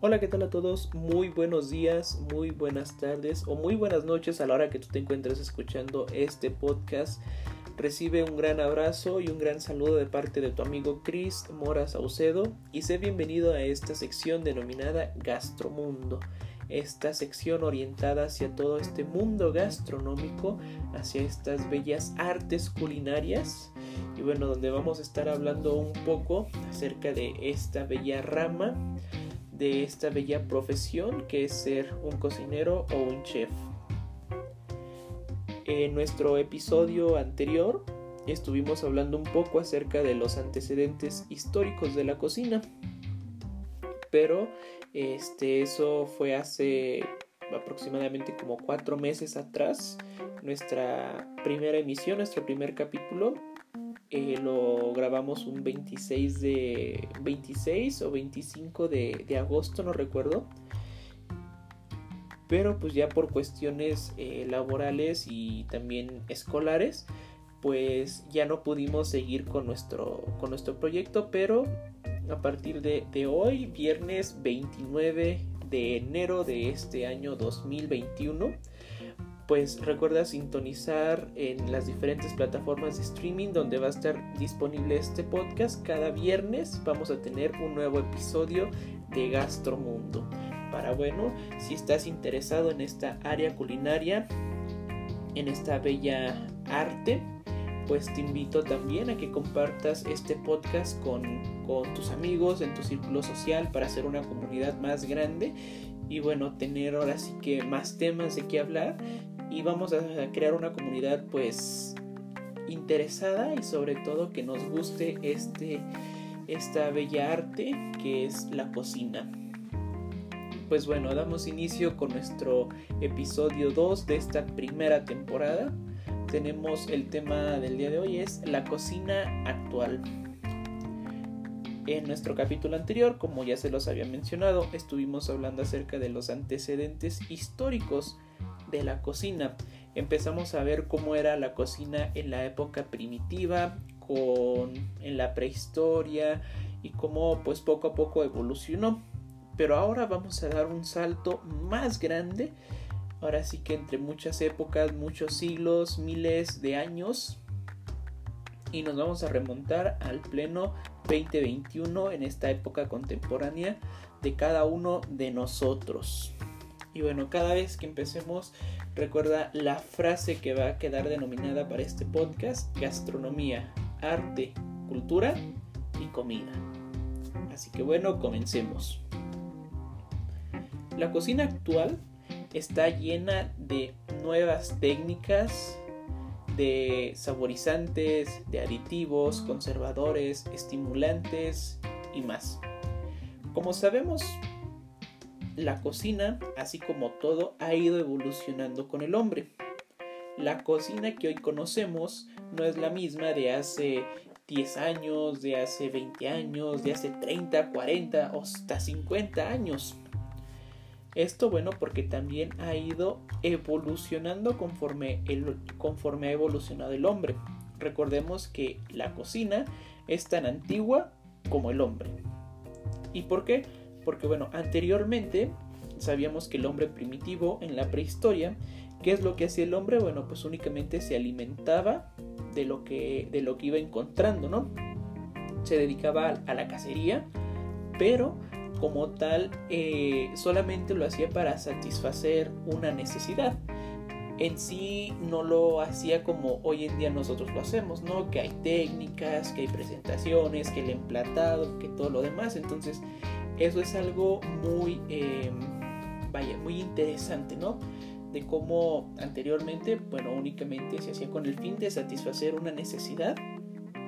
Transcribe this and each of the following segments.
Hola, ¿qué tal a todos? Muy buenos días, muy buenas tardes o muy buenas noches a la hora que tú te encuentres escuchando este podcast. Recibe un gran abrazo y un gran saludo de parte de tu amigo Chris Mora Saucedo y sé bienvenido a esta sección denominada Gastromundo. Esta sección orientada hacia todo este mundo gastronómico, hacia estas bellas artes culinarias y bueno, donde vamos a estar hablando un poco acerca de esta bella rama de esta bella profesión que es ser un cocinero o un chef. En nuestro episodio anterior estuvimos hablando un poco acerca de los antecedentes históricos de la cocina, pero este, eso fue hace aproximadamente como cuatro meses atrás, nuestra primera emisión, nuestro primer capítulo, eh, lo grabamos un 26 de 26 o 25 de, de agosto no recuerdo. Pero pues ya por cuestiones eh, laborales y también escolares pues ya no pudimos seguir con nuestro con nuestro proyecto pero a partir de, de hoy viernes 29 de enero de este año 2021 pues recuerda sintonizar en las diferentes plataformas de streaming donde va a estar disponible este podcast. Cada viernes vamos a tener un nuevo episodio de Gastromundo. Para bueno, si estás interesado en esta área culinaria, en esta bella arte, pues te invito también a que compartas este podcast con, con tus amigos en tu círculo social para hacer una comunidad más grande y bueno, tener ahora sí que más temas de qué hablar y vamos a crear una comunidad pues interesada y sobre todo que nos guste este esta bella arte que es la cocina. Pues bueno, damos inicio con nuestro episodio 2 de esta primera temporada. Tenemos el tema del día de hoy es la cocina actual. En nuestro capítulo anterior, como ya se los había mencionado, estuvimos hablando acerca de los antecedentes históricos de la cocina. Empezamos a ver cómo era la cocina en la época primitiva, con en la prehistoria y cómo pues poco a poco evolucionó. Pero ahora vamos a dar un salto más grande. Ahora sí que entre muchas épocas, muchos siglos, miles de años. Y nos vamos a remontar al pleno 2021 en esta época contemporánea de cada uno de nosotros. Y bueno, cada vez que empecemos, recuerda la frase que va a quedar denominada para este podcast, gastronomía, arte, cultura y comida. Así que bueno, comencemos. La cocina actual está llena de nuevas técnicas, de saborizantes, de aditivos, conservadores, estimulantes y más. Como sabemos, la cocina, así como todo, ha ido evolucionando con el hombre. La cocina que hoy conocemos no es la misma de hace 10 años, de hace 20 años, de hace 30, 40 o hasta 50 años. Esto bueno porque también ha ido evolucionando conforme, el, conforme ha evolucionado el hombre. Recordemos que la cocina es tan antigua como el hombre. ¿Y por qué? Porque bueno, anteriormente sabíamos que el hombre primitivo en la prehistoria, ¿qué es lo que hacía el hombre? Bueno, pues únicamente se alimentaba de lo que, de lo que iba encontrando, ¿no? Se dedicaba a la cacería, pero como tal eh, solamente lo hacía para satisfacer una necesidad. En sí no lo hacía como hoy en día nosotros lo hacemos, ¿no? Que hay técnicas, que hay presentaciones, que el emplatado, que todo lo demás. Entonces eso es algo muy, em, vaya, muy interesante, ¿no? De cómo anteriormente, bueno, únicamente se hacía con el fin de satisfacer una necesidad,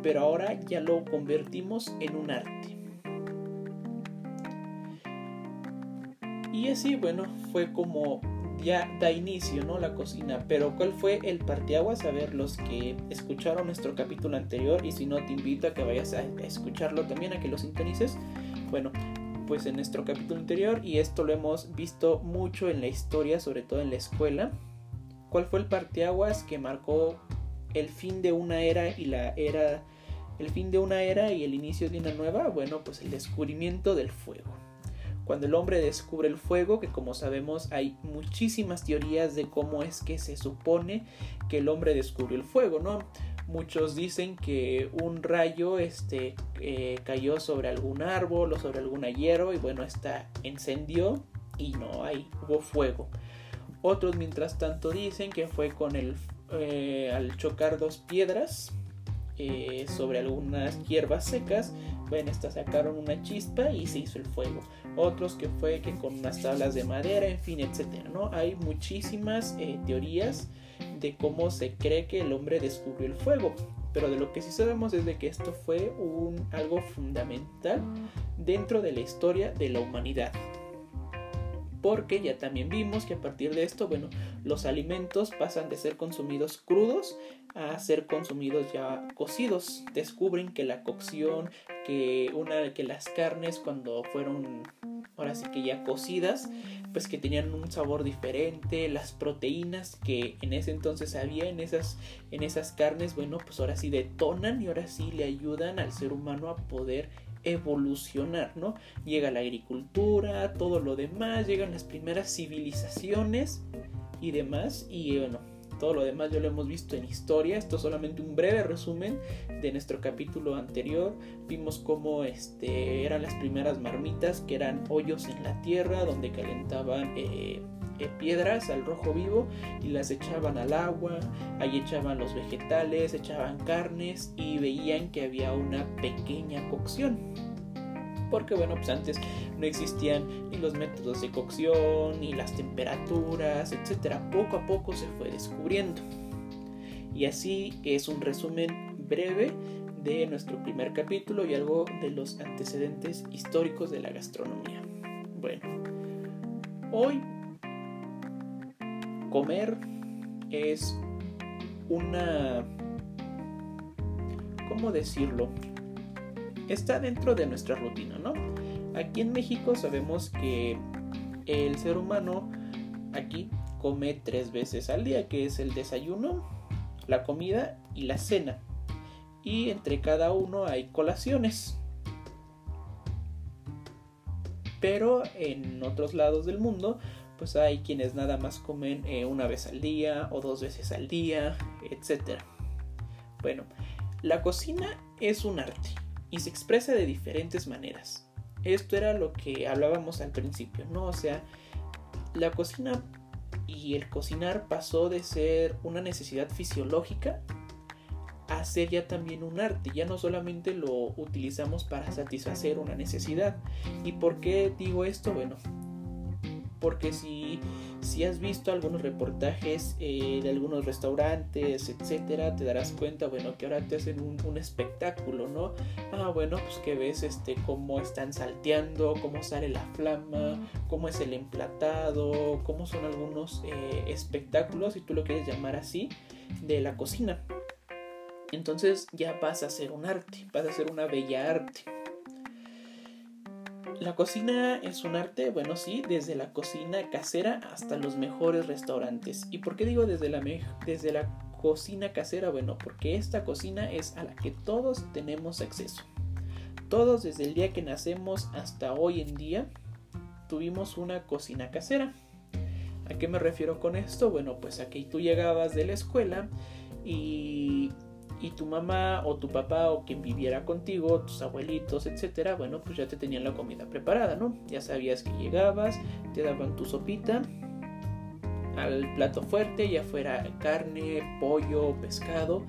pero ahora ya lo convertimos en un arte. Y así, bueno, fue como ya da inicio, ¿no? La cocina. Pero ¿cuál fue el parteaguas? A ver, los que escucharon nuestro capítulo anterior y si no te invito a que vayas a escucharlo también, a que lo sintonices. Bueno, pues en nuestro capítulo anterior y esto lo hemos visto mucho en la historia, sobre todo en la escuela. ¿Cuál fue el parteaguas que marcó el fin de una era y la era el fin de una era y el inicio de una nueva? Bueno, pues el descubrimiento del fuego. cuando el hombre descubre el fuego, que como sabemos hay muchísimas teorías de cómo es que se supone que el hombre descubrió el fuego, ¿no? Muchos dicen que un rayo este, eh, cayó sobre algún árbol o sobre alguna hierba y bueno, esta encendió y no hay, hubo fuego. Otros mientras tanto dicen que fue con el eh, al chocar dos piedras eh, sobre algunas hierbas secas, ven, estas sacaron una chispa y se hizo el fuego. Otros que fue que con unas tablas de madera, en fin, etcétera, ¿no? Hay muchísimas teorías de cómo se cree que el hombre descubrió el fuego. Pero de lo que sí sabemos es de que esto fue un, algo fundamental dentro de la historia de la humanidad porque ya también vimos que a partir de esto, bueno, los alimentos pasan de ser consumidos crudos a ser consumidos ya cocidos. Descubren que la cocción, que una que las carnes cuando fueron ahora sí que ya cocidas, pues que tenían un sabor diferente, las proteínas que en ese entonces había en esas en esas carnes, bueno, pues ahora sí detonan y ahora sí le ayudan al ser humano a poder evolucionar, ¿no? Llega la agricultura, todo lo demás, llegan las primeras civilizaciones y demás, y bueno, todo lo demás ya lo hemos visto en historia. Esto es solamente un breve resumen de nuestro capítulo anterior. Vimos cómo este, eran las primeras marmitas, que eran hoyos en la tierra donde calentaban eh, piedras al rojo vivo y las echaban al agua, ahí echaban los vegetales, echaban carnes y veían que había una pequeña cocción. Porque bueno, pues antes no existían ni los métodos de cocción, ni las temperaturas, etcétera. Poco a poco se fue descubriendo. Y así es un resumen breve de nuestro primer capítulo y algo de los antecedentes históricos de la gastronomía. Bueno, hoy comer es una... ¿Cómo decirlo? Está dentro de nuestra rutina, ¿no? Aquí en México sabemos que el ser humano aquí come tres veces al día, que es el desayuno, la comida y la cena. Y entre cada uno hay colaciones. Pero en otros lados del mundo pues hay quienes nada más comen eh, una vez al día o dos veces al día, etc. Bueno, la cocina es un arte y se expresa de diferentes maneras. Esto era lo que hablábamos al principio, ¿no? O sea, la cocina y el cocinar pasó de ser una necesidad fisiológica a ser ya también un arte. Ya no solamente lo utilizamos para satisfacer una necesidad. ¿Y por qué digo esto? Bueno, porque si, si has visto algunos reportajes eh, de algunos restaurantes, etcétera, te darás cuenta, bueno, que ahora te hacen un, espectáculo, ¿no? Ah, bueno, pues que ves este cómo están salteando, cómo sale la flama, cómo es el emplatado, cómo son algunos eh, espectáculos, si tú lo quieres llamar así, de la cocina. Entonces ya pasa a ser un arte, pasa a ser una bella arte. La cocina es un arte, bueno, sí, desde la cocina casera hasta los mejores restaurantes. ¿Y por qué digo desde la, desde la cocina casera? Bueno, porque esta cocina es a la que todos tenemos acceso. Todos desde el día que nacemos hasta hoy en día tuvimos una cocina casera. ¿A qué me refiero con esto? Bueno, pues a que tú llegabas de la escuela y y tu mamá o tu papá o quien viviera contigo, tus abuelitos, etcétera, bueno, pues ya te tenían la comida preparada, ¿no? Ya sabías que llegabas, te daban tu sopita al plato fuerte, ya fuera carne, pollo, pescado,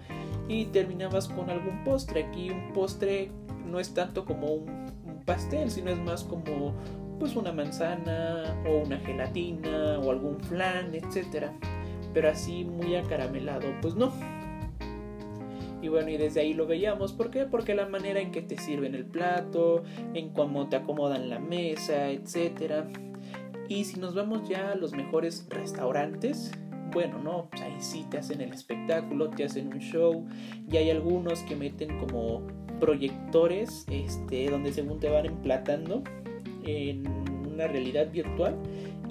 y terminabas con algún postre. Aquí un postre no es tanto como un, un pastel, sino es más como pues una manzana o una gelatina o algún flan, etcétera. Pero así muy acaramelado, pues no y bueno, y desde ahí lo veíamos. ¿Por qué? Porque la manera en que te sirven el plato, en cómo te acomodan la mesa, etc. Y si nos vamos ya a los mejores restaurantes, bueno, no, pues ahí sí te hacen el espectáculo, te hacen un show. Y hay algunos que meten como proyectores, este, donde según te van emplatando en una realidad virtual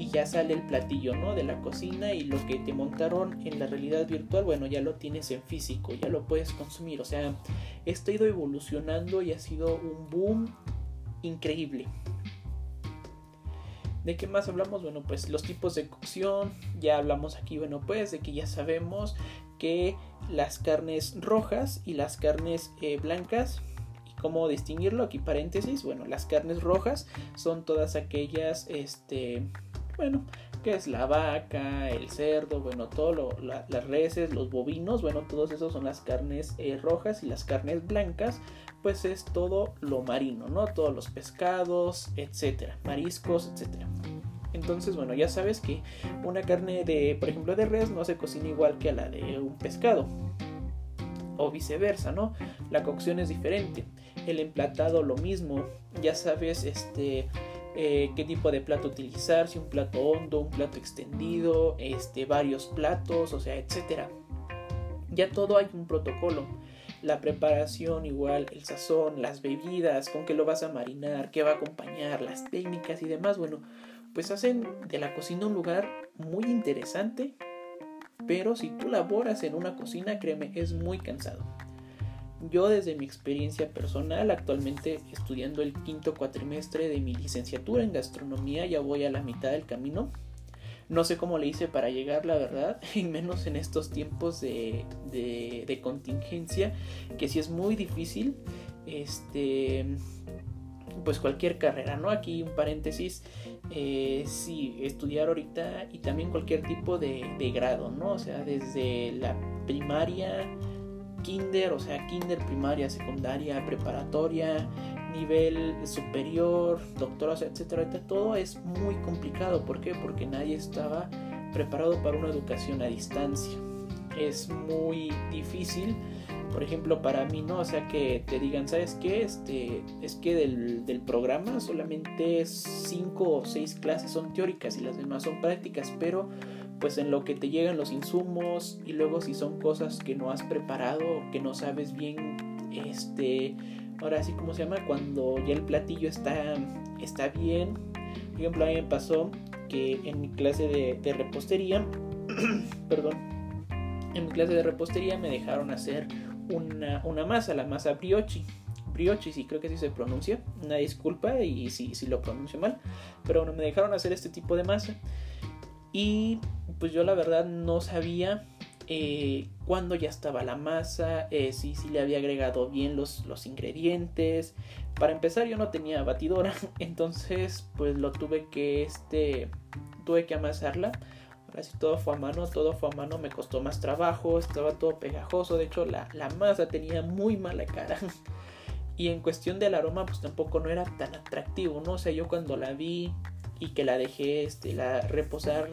y ya sale el platillo, ¿no? De la cocina y lo que te montaron en la realidad virtual, bueno, ya lo tienes en físico, ya lo puedes consumir. O sea, esto ha ido evolucionando y ha sido un boom increíble. ¿De qué más hablamos? Bueno, pues los tipos de cocción, ya hablamos aquí, bueno, pues de que ya sabemos que las carnes rojas y las carnes eh, blancas cómo distinguirlo aquí paréntesis bueno las carnes rojas son todas aquellas este bueno que es la vaca el cerdo bueno todo lo, las reses los bovinos bueno todos esos son las carnes eh, rojas y las carnes blancas pues es todo lo marino no todos los pescados etcétera mariscos etcétera entonces, bueno, ya sabes que una carne de, por ejemplo, de res no se cocina igual que a la de un pescado. O viceversa, ¿no? La cocción es diferente el emplatado lo mismo, ya sabes este eh, qué tipo de plato utilizar, si un plato hondo, un plato extendido, este, varios platos, o sea, etcétera. Ya todo hay un protocolo. La preparación igual, el sazón, las bebidas, con qué lo vas a marinar, qué va a acompañar, las técnicas y demás, bueno, pues hacen de la cocina un lugar muy interesante, pero si tú laboras en una cocina, créeme, es muy cansado. Yo desde mi experiencia personal, actualmente estudiando el quinto cuatrimestre de mi licenciatura en gastronomía, ya voy a la mitad del camino. No sé cómo le hice para llegar, la verdad, y menos en estos tiempos de, de, contingencia, que sí es muy difícil. Este, pues cualquier carrera, ¿no? Aquí un paréntesis, eh, sí, estudiar ahorita y también cualquier tipo de, de grado, ¿no? O sea, desde la primaria kinder, o sea, kinder, primaria, secundaria, preparatoria, nivel superior, doctorado, etcétera, todo es muy complicado. ¿Por qué? Porque nadie estaba preparado para una educación a distancia. Es muy difícil, por ejemplo, para mí, ¿no? O sea, que te digan, ¿sabes qué? Este, es que del, del programa solamente cinco o seis clases son teóricas y las demás son prácticas, pero pues en lo que te llegan los insumos y luego si son cosas que no has preparado, que no sabes bien, este, ahora sí, ¿cómo se llama? Cuando ya el platillo está, está bien. Por ejemplo, a mí me pasó que en mi clase de, repostería, perdón, en mi clase de repostería me dejaron hacer una, una masa, la masa brioche brioche, sí creo que así se pronuncia, una disculpa y si, si lo pronuncio mal, pero bueno, me dejaron hacer este tipo de masa y pues yo la verdad no sabía eh, cuándo ya estaba la masa, eh, si, si, le había agregado bien los, los ingredientes. Para empezar yo no tenía batidora, entonces pues lo tuve que, este, tuve que amasarla. Ahora sí todo fue a mano, todo fue a mano, me costó más trabajo, estaba todo pegajoso, de hecho la, la masa tenía muy mala cara. Y en cuestión del aroma pues tampoco no era tan atractivo, ¿no? O sea, yo cuando la vi y que la dejé este, la reposar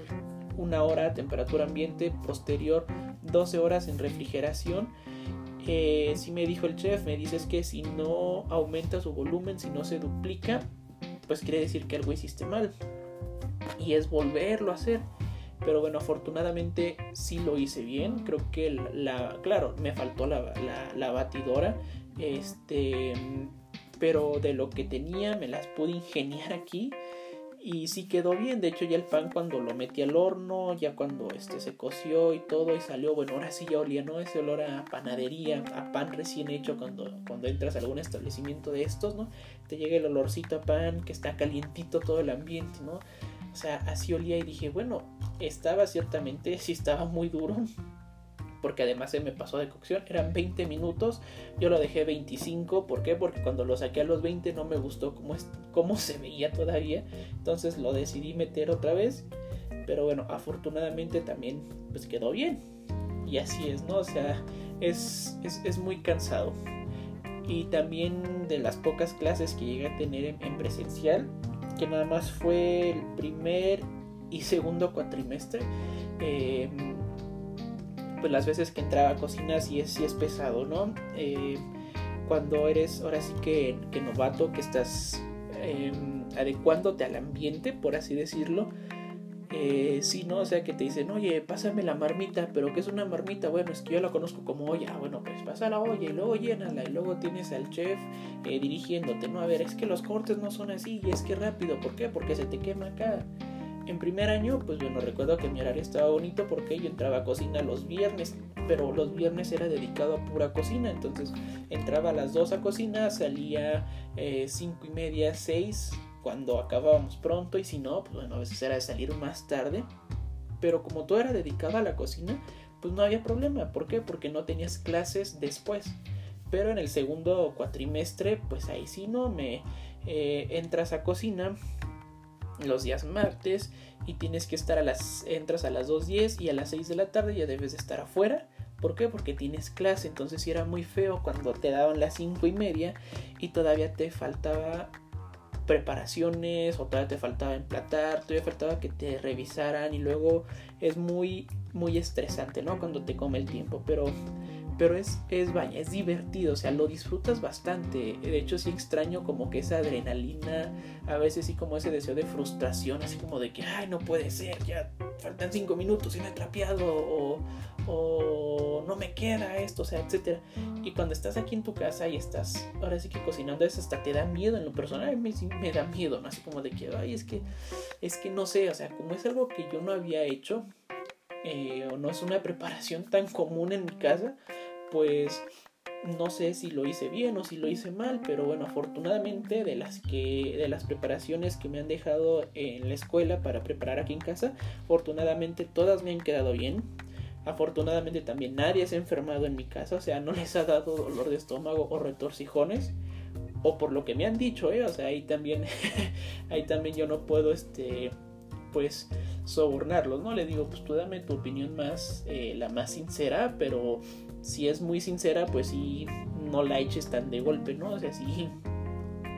una hora a temperatura ambiente, posterior 12 horas en refrigeración. Eh, si me dijo el chef, me dices que si no aumenta su volumen, si no se duplica, pues quiere decir que algo hiciste mal. Y es volverlo a hacer. Pero bueno, afortunadamente sí lo hice bien. Creo que la, claro, me faltó la, la batidora. Este, pero de lo que tenía me las pude ingeniar aquí y sí quedó bien. De hecho, ya el pan cuando lo metí al horno, ya cuando este se coció y todo y salió, bueno, ahora sí ya olía, ¿no? Ese olor a panadería, a pan recién hecho cuando, cuando entras a algún establecimiento de estos, ¿no? Te llega el olorcito a pan, que está calientito todo el ambiente, ¿no? O sea, así olía y dije, bueno, estaba ciertamente, sí estaba muy duro, porque además se me pasó de cocción, eran 20 minutos, yo lo dejé 25, ¿por qué? Porque cuando lo saqué a los 20 no me gustó cómo, es, cómo se veía todavía, entonces lo decidí meter otra vez, pero bueno, afortunadamente también pues quedó bien, y así es, ¿no? O sea, es, es, muy cansado. Y también de las pocas clases que llegué a tener en, presencial, que nada más fue el primer y segundo cuatrimestre, eh, pues las veces que entraba a cocina sí es, es pesado, ¿no? Eh, cuando eres ahora sí que, que novato, que estás em, adecuándote al ambiente, por así decirlo, eh, sí, ¿no? O sea, que te dicen, oye, pásame la marmita, pero ¿qué es una marmita? Bueno, es que yo la conozco como olla, bueno, pues pasa la olla y luego llénala y luego tienes al chef eh, dirigiéndote, ¿no? A ver, es que los cortes no son así y es que rápido, ¿por qué? Porque se te quema acá en primer año, pues bueno, recuerdo que mi horario estaba bonito porque yo entraba a cocina los viernes, pero los viernes era dedicado a pura cocina, entonces entraba a las 2 a cocina, salía 5 eh, y media, 6 cuando acabábamos pronto y si no, pues bueno, a veces era de salir más tarde. Pero como todo era dedicado a la cocina, pues no había problema. ¿Por qué? Porque no tenías clases después. Pero en el segundo cuatrimestre, pues ahí sí no, me eh, entras a cocina los días martes y tienes que estar a las, entras a las 2.10 y a las 6 de la tarde ya debes de estar afuera. ¿Por qué? Porque tienes clase, entonces era muy feo cuando te daban las 5 y media y todavía te faltaba preparaciones o todavía te faltaba emplatar, todavía faltaba que te revisaran y luego es muy muy estresante, ¿no? Cuando te come el tiempo, pero pero es, es vaya, es divertido, o sea, lo disfrutas bastante. De hecho, sí extraño como que esa adrenalina, a veces sí como ese deseo de frustración, así como de que, ay, no puede ser, ya faltan cinco minutos y me he trapeado, o, o no me queda esto, o sea, etcétera. Y cuando estás aquí en tu casa y estás, ahora sí que cocinando, eso hasta te da miedo en lo personal, me, me da miedo. Así como de que, ay, es que, es que no sé, o sea, como es algo que yo no había hecho, eh, o no es una preparación tan común en mi casa, pues no sé si lo hice bien o si lo hice mal, pero bueno, afortunadamente de las que de las preparaciones que me han dejado en la escuela para preparar aquí en casa, afortunadamente todas me han quedado bien. Afortunadamente también nadie se ha enfermado en mi casa, o sea, no les ha dado dolor de estómago o retorcijones o por lo que me han dicho, ¿eh? o sea, ahí también ahí también yo no puedo este pues sobornarlos, ¿no? Le digo, pues tú dame tu opinión más, eh, la más sincera, pero si es muy sincera, pues sí, no la eches tan de golpe, ¿no? O sea, sí,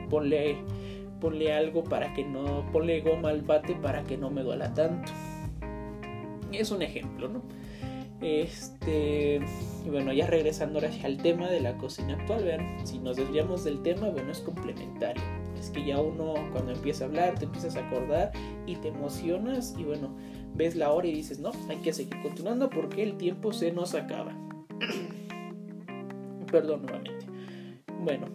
ponle, algo para que no, ponle goma al bate para que no me duela tanto. Es un ejemplo, ¿no? Este, y bueno, ya regresando ahora al tema de la cocina actual, vean, si nos desviamos del tema, bueno, es complementario. Es que ya uno cuando empieza a hablar, te empiezas a acordar y te emocionas y bueno, ves la hora y dices, no, hay que seguir continuando porque el tiempo se nos acaba. Perdón nuevamente. Bueno,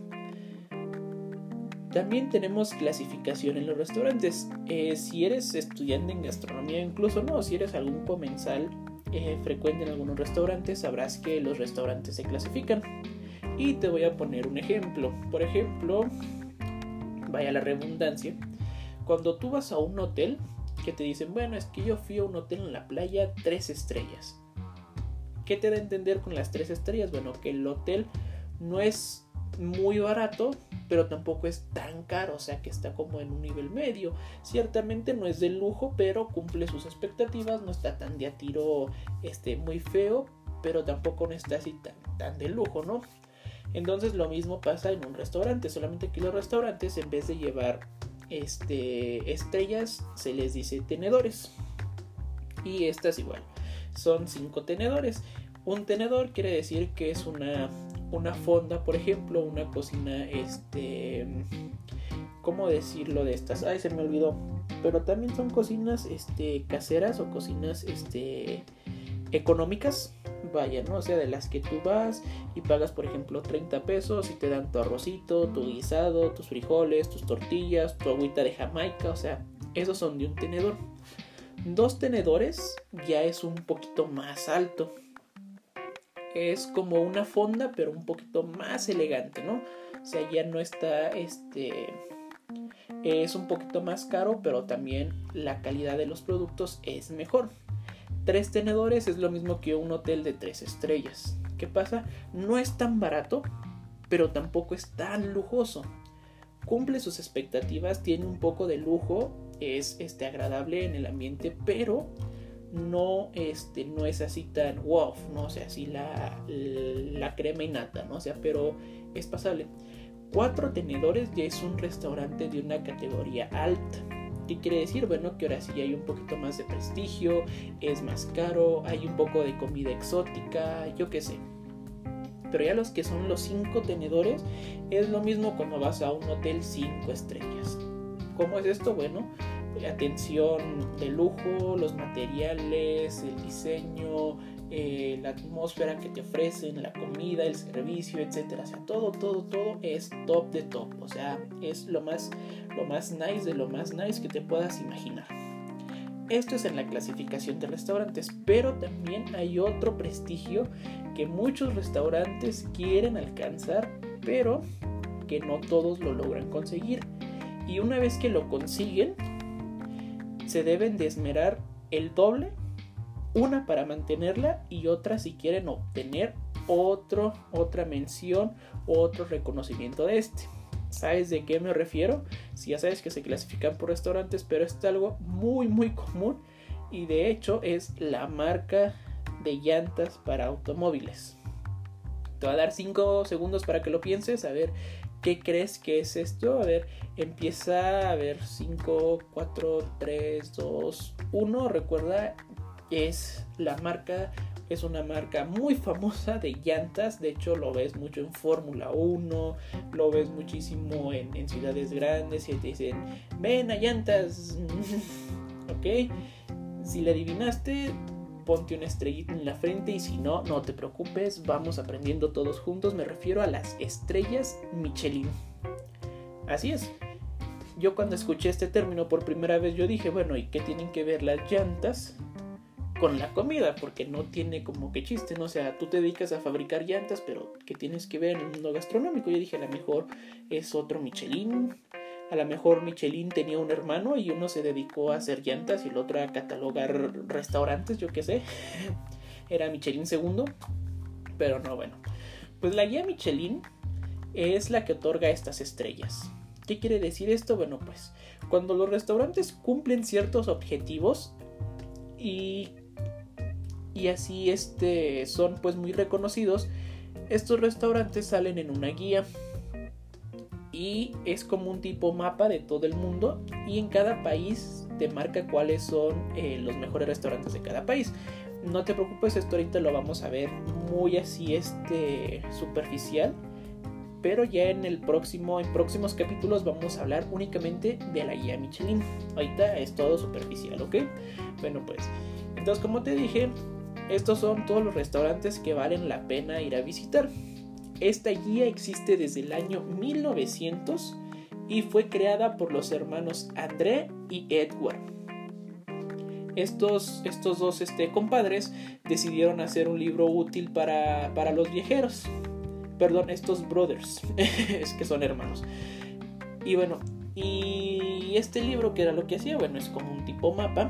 también tenemos clasificación en los restaurantes. Eh, si eres estudiante en gastronomía, incluso no, si eres algún comensal eh, frecuente en algunos restaurantes, sabrás que los restaurantes se clasifican. Y te voy a poner un ejemplo. Por ejemplo, vaya la redundancia, cuando tú vas a un hotel que te dicen, bueno, es que yo fui a un hotel en la playa tres estrellas. ¿Qué te da a entender con las tres estrellas? Bueno, que el hotel no es muy barato, pero tampoco es tan caro, o sea que está como en un nivel medio. Ciertamente no es de lujo, pero cumple sus expectativas, no está tan de a tiro este, muy feo, pero tampoco no está así tan, tan de lujo, ¿no? Entonces lo mismo pasa en un restaurante, solamente que los restaurantes en vez de llevar este, estrellas se les dice tenedores. Y estas igual son cinco tenedores. Un tenedor quiere decir que es una, una fonda, por ejemplo, una cocina, este, ¿cómo decirlo de estas? Ay, se me olvidó. Pero también son cocinas, este, caseras o cocinas, este, económicas. Vaya, ¿no? O sea, de las que tú vas y pagas, por ejemplo, 30 pesos y te dan tu arrocito, tu guisado, tus frijoles, tus tortillas, tu agüita de Jamaica. O sea, esos son de un tenedor. Dos tenedores ya es un poquito más alto. Es como una fonda, pero un poquito más elegante, ¿no? O sea, ya no está este es un poquito más caro, pero también la calidad de los productos es mejor. Tres tenedores es lo mismo que un hotel de tres estrellas. ¿Qué pasa? No es tan barato, pero tampoco es tan lujoso. Cumple sus expectativas, tiene un poco de lujo es este, agradable en el ambiente, pero no, este, no es así tan wow, no o sea, así la, la crema y nata, ¿no? O sea, pero es pasable. Cuatro tenedores ya es un restaurante de una categoría alta. ¿Qué quiere decir? Bueno, que ahora sí hay un poquito más de prestigio, es más caro, hay un poco de comida exótica, yo qué sé. Pero ya los que son los cinco tenedores es lo mismo como vas a un hotel cinco estrellas. ¿Cómo es esto? Bueno, atención de lujo, los materiales, el diseño, eh, la atmósfera que te ofrecen, la comida, el servicio, etcétera. O sea, todo, todo, todo es top de top. O sea, es lo más, lo más nice de lo más nice que te puedas imaginar. Esto es en la clasificación de restaurantes, pero también hay otro prestigio que muchos restaurantes quieren alcanzar, pero que no todos lo logran conseguir Y una vez que lo consiguen, se deben de esmerar el doble, una para mantenerla y otra si quieren obtener otra mención, otro reconocimiento de este. ¿Sabes de qué me refiero? Si ya sabes que se clasifican por restaurantes, pero es algo muy muy común y de hecho es la marca de llantas para automóviles. Te voy a dar 5 segundos para que lo pienses, a ver qué crees que es esto. A ver, empieza a ver 5, 4, 3, 2, 1. Recuerda, es la marca es una marca muy famosa de llantas, de hecho lo ves mucho en Fórmula 1, lo ves muchísimo en, ciudades grandes y te dicen, ven a llantas, ok, si le adivinaste, ponte una estrellita en la frente y si no, no te preocupes, vamos aprendiendo todos juntos, me refiero a las estrellas Michelin. Así es. Yo cuando escuché este término por primera vez yo dije, bueno, ¿y qué tienen que ver las llantas con la comida, porque no tiene como que chiste, ¿no? O sea, tú te dedicas a fabricar llantas, pero ¿qué tienes que ver en el mundo gastronómico? Yo dije, a lo mejor es otro Michelin, a lo mejor Michelin tenía un hermano y uno se dedicó a hacer llantas y el otro a catalogar restaurantes, yo qué sé. Era Michelin segundo, pero no, bueno. Pues la guía Michelin es la que otorga estas estrellas. ¿Qué quiere decir esto? Bueno, pues cuando los restaurantes cumplen ciertos objetivos y y así este, son pues muy reconocidos, estos restaurantes salen en una guía y es como un tipo mapa de todo el mundo y en cada país te marca cuáles son eh, los mejores restaurantes de cada país. No te preocupes, esto ahorita lo vamos a ver muy así este superficial, pero ya en el próximo en próximos capítulos vamos a hablar únicamente de la guía Michelin. Ahorita es todo superficial, ¿ok? Bueno, pues entonces como te dije, estos son todos los restaurantes que valen la pena ir a visitar. Esta guía existe desde el año 1900 y fue creada por los hermanos André y Edward. Estos, estos dos este, compadres decidieron hacer un libro útil para, para los viajeros. Perdón, estos brothers, es que son hermanos. Y bueno, y este libro que era lo que hacía, bueno, es como un tipo mapa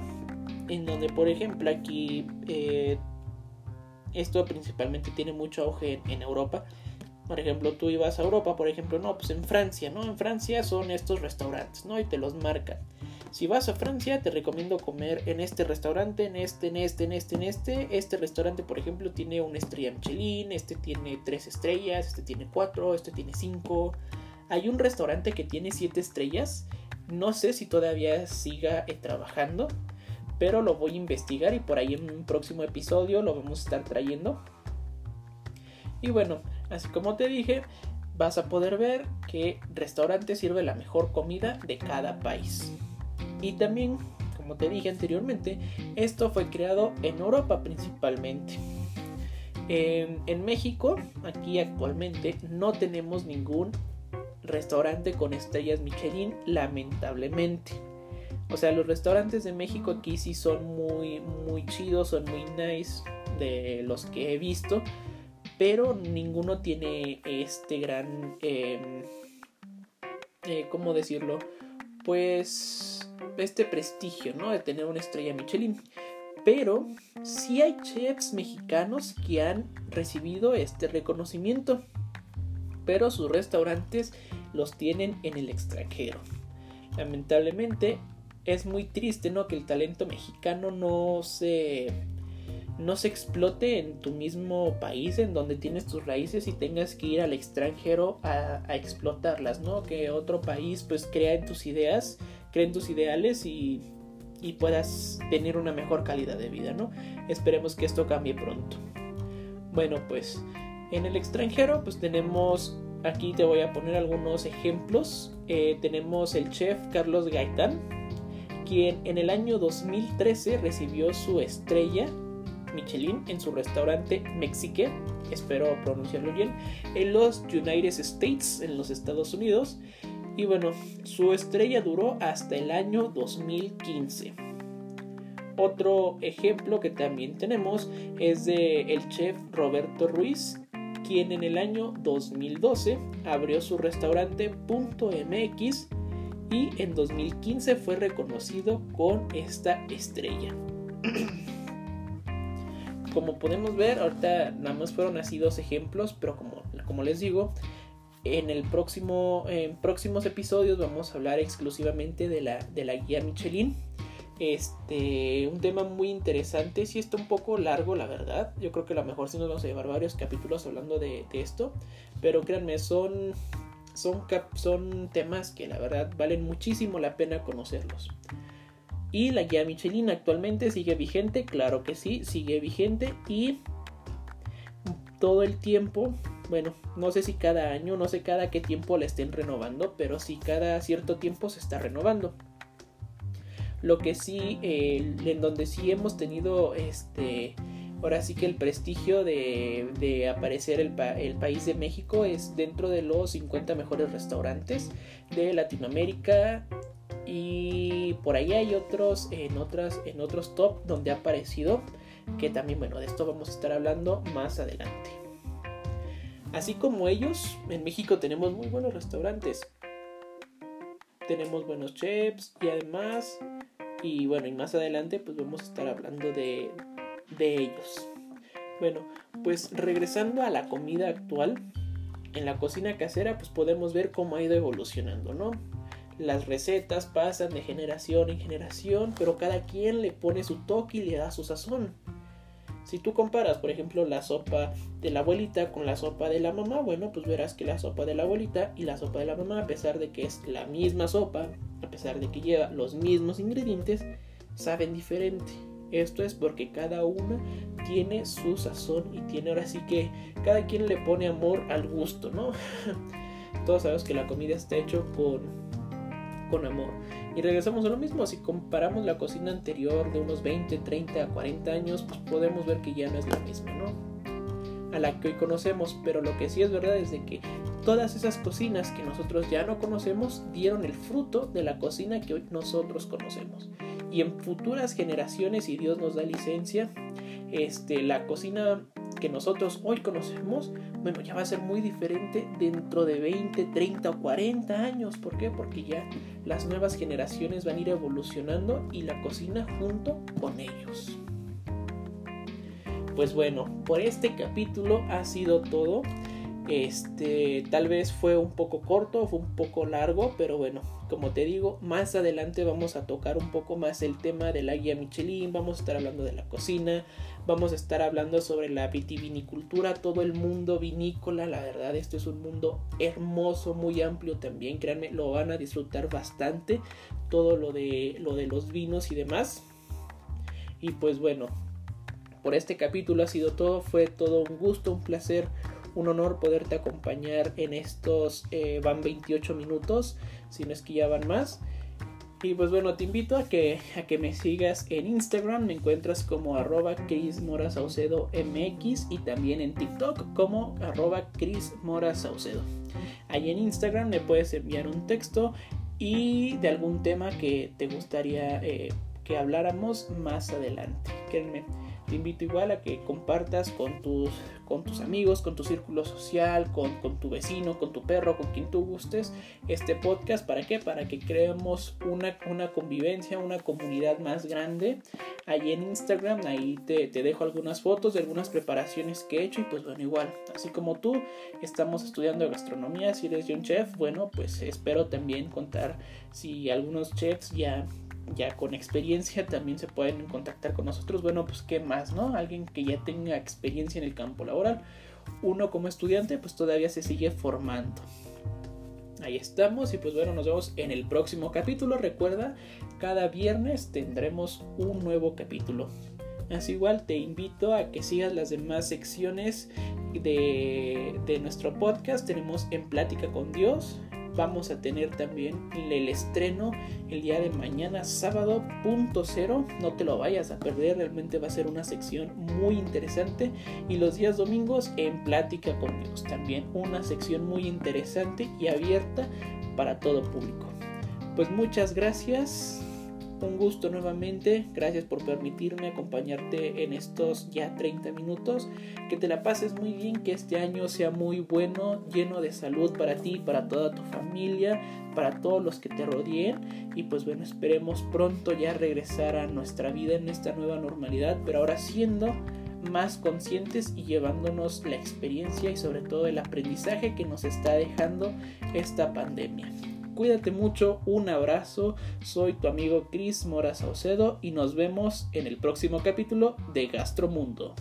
en donde por ejemplo aquí eh, esto principalmente tiene mucho auge en, Europa. Por ejemplo, tú ibas a Europa, por ejemplo, no, pues en Francia, ¿no? En Francia son estos restaurantes, ¿no? Y te los marcan. Si vas a Francia, te recomiendo comer en este restaurante, en este, en este, en este, en este. Este restaurante, por ejemplo, tiene una estrella Michelin, este tiene tres estrellas, este tiene cuatro, este tiene cinco. Hay un restaurante que tiene siete estrellas. No sé si todavía siga eh, trabajando pero lo voy a investigar y por ahí en un próximo episodio lo vamos a estar trayendo. Y bueno, así como te dije, vas a poder ver que restaurante sirve la mejor comida de cada país. Y también, como te dije anteriormente, esto fue creado en Europa principalmente. en México, aquí actualmente, no tenemos ningún restaurante con estrellas Michelin, lamentablemente. O sea, los restaurantes de México aquí sí son muy, muy chidos, son muy nice de los que he visto, pero ninguno tiene este gran, em, eh, ¿cómo decirlo? Pues este prestigio, ¿no? De tener una estrella Michelin. Pero sí hay chefs mexicanos que han recibido este reconocimiento, pero sus restaurantes los tienen en el extranjero. Lamentablemente es muy triste, ¿no? Que el talento mexicano no se no se explote en tu mismo país en donde tienes tus raíces y tengas que ir al extranjero a, explotarlas, ¿no? Que otro país pues crea en tus ideas, crea en tus ideales y, y puedas tener una mejor calidad de vida, ¿no? Esperemos que esto cambie pronto. Bueno, pues en el extranjero pues tenemos, aquí te voy a poner algunos ejemplos. Eh, tenemos el chef Carlos Gaitán, quien en el año 2013 recibió su estrella Michelin en su restaurante Mexique, espero pronunciarlo bien, en los United States, en los Estados Unidos. Y bueno, su estrella duró hasta el año 2015. Otro ejemplo que también tenemos es de el chef Roberto Ruiz, quien en el año 2012 abrió su restaurante MX y en 2015 fue reconocido con esta estrella. como podemos ver, ahorita nada más fueron así dos ejemplos, pero como, como les digo, en el próximo en próximos episodios vamos a hablar exclusivamente de la, de la guía Michelin. Este, un tema muy interesante, sí está un poco largo, la verdad. Yo creo que a lo mejor sí nos vamos a llevar varios capítulos hablando de esto, pero créanme, son son, son temas que la verdad valen muchísimo la pena conocerlos. Y la guía Michelin actualmente sigue vigente, claro que sí, sigue vigente y todo el tiempo, bueno, no sé si cada año, no sé cada qué tiempo la estén renovando, pero sí cada cierto tiempo se está renovando. Lo que sí, en donde sí hemos tenido este ahora sí que el prestigio de, aparecer el, país de México es dentro de los 50 mejores restaurantes de Latinoamérica. Y por ahí hay otros en otras en otros top donde ha aparecido que también bueno de esto vamos a estar hablando más adelante. Así como ellos en México tenemos muy buenos restaurantes. Tenemos buenos chefs y además y bueno y más adelante pues vamos a estar hablando de, de ellos. Bueno, pues regresando a la comida actual, en la cocina casera pues podemos ver cómo ha ido evolucionando, ¿no? Las recetas pasan de generación en generación, pero cada quien le pone su toque y le da su sazón. Si tú comparas, por ejemplo, la sopa de la abuelita con la sopa de la mamá, bueno, pues verás que la sopa de la abuelita y la sopa de la mamá, a pesar de que es la misma sopa, a pesar de que lleva los mismos ingredientes, saben diferente. Esto es porque cada una tiene su sazón y tiene ahora sí que cada quien le pone amor al gusto, ¿no? Todos sabemos que la comida está hecho con, con amor. Y regresamos a lo mismo, si comparamos la cocina anterior de unos 20, 30, 40 años, pues podemos ver que ya no es la misma, ¿no? A la que hoy conocemos, pero lo que sí es verdad es de que todas esas cocinas que nosotros ya no conocemos dieron el fruto de la cocina que hoy nosotros conocemos y en futuras generaciones, si Dios nos da licencia, este, la cocina que nosotros hoy conocemos, bueno, ya va a ser muy diferente dentro de 20, 30 o 40 años. ¿Por qué? Porque ya las nuevas generaciones van a ir evolucionando y la cocina junto con ellos. Pues bueno, por este capítulo ha sido todo. Este, tal vez fue un poco corto, fue un poco largo, pero bueno, como te digo, más adelante vamos a tocar un poco más el tema de la guía Michelin, vamos a estar hablando de la cocina, vamos a estar hablando sobre la vitivinicultura, todo el mundo vinícola, la verdad, este es un mundo hermoso, muy amplio también, créanme, lo van a disfrutar bastante, todo lo de, lo de los vinos y demás. Y pues bueno, por este capítulo ha sido todo, fue todo un gusto, un placer un honor poderte acompañar en estos, eh, van 28 minutos, si no es que ya van más. Y pues bueno, te invito a que, a que me sigas en Instagram, me encuentras como arroba Chris Mora MX y también en TikTok como arroba Chris Mora Ahí en Instagram me puedes enviar un texto y de algún tema que te gustaría eh, que habláramos más adelante. Créanme te invito igual a que compartas con tus, con tus amigos, con tu círculo social, con, tu vecino, con tu perro, con quien tú gustes este podcast. ¿Para qué? Para que creemos una, una convivencia, una comunidad más grande. Ahí en Instagram, ahí te, te dejo algunas fotos de algunas preparaciones que he hecho y pues bueno, igual, así como tú, estamos estudiando gastronomía, si eres un chef, bueno, pues espero también contar si algunos chefs ya ya con experiencia también se pueden contactar con nosotros. Bueno, pues qué más, ¿no? Alguien que ya tenga experiencia en el campo laboral. Uno como estudiante pues todavía se sigue formando. Ahí estamos y pues bueno, nos vemos en el próximo capítulo. Recuerda, cada viernes tendremos un nuevo capítulo. Así igual te invito a que sigas las demás secciones de, de nuestro podcast. Tenemos En Plática con Dios, vamos a tener también el estreno el día de mañana, sábado, punto cero. No te lo vayas a perder, realmente va a ser una sección muy interesante. Y los días domingos en Plática con Dios, también una sección muy interesante y abierta para todo público. Pues muchas gracias un gusto nuevamente. Gracias por permitirme acompañarte en estos ya 30 minutos. Que te la pases muy bien, que este año sea muy bueno, lleno de salud para ti, para toda tu familia, para todos los que te rodeen. Y pues bueno, esperemos pronto ya regresar a nuestra vida en esta nueva normalidad, pero ahora siendo más conscientes y llevándonos la experiencia y sobre todo el aprendizaje que nos está dejando esta pandemia. Cuídate mucho, un abrazo, soy tu amigo Chris Mora Saucedo y nos vemos en el próximo capítulo de Gastromundo.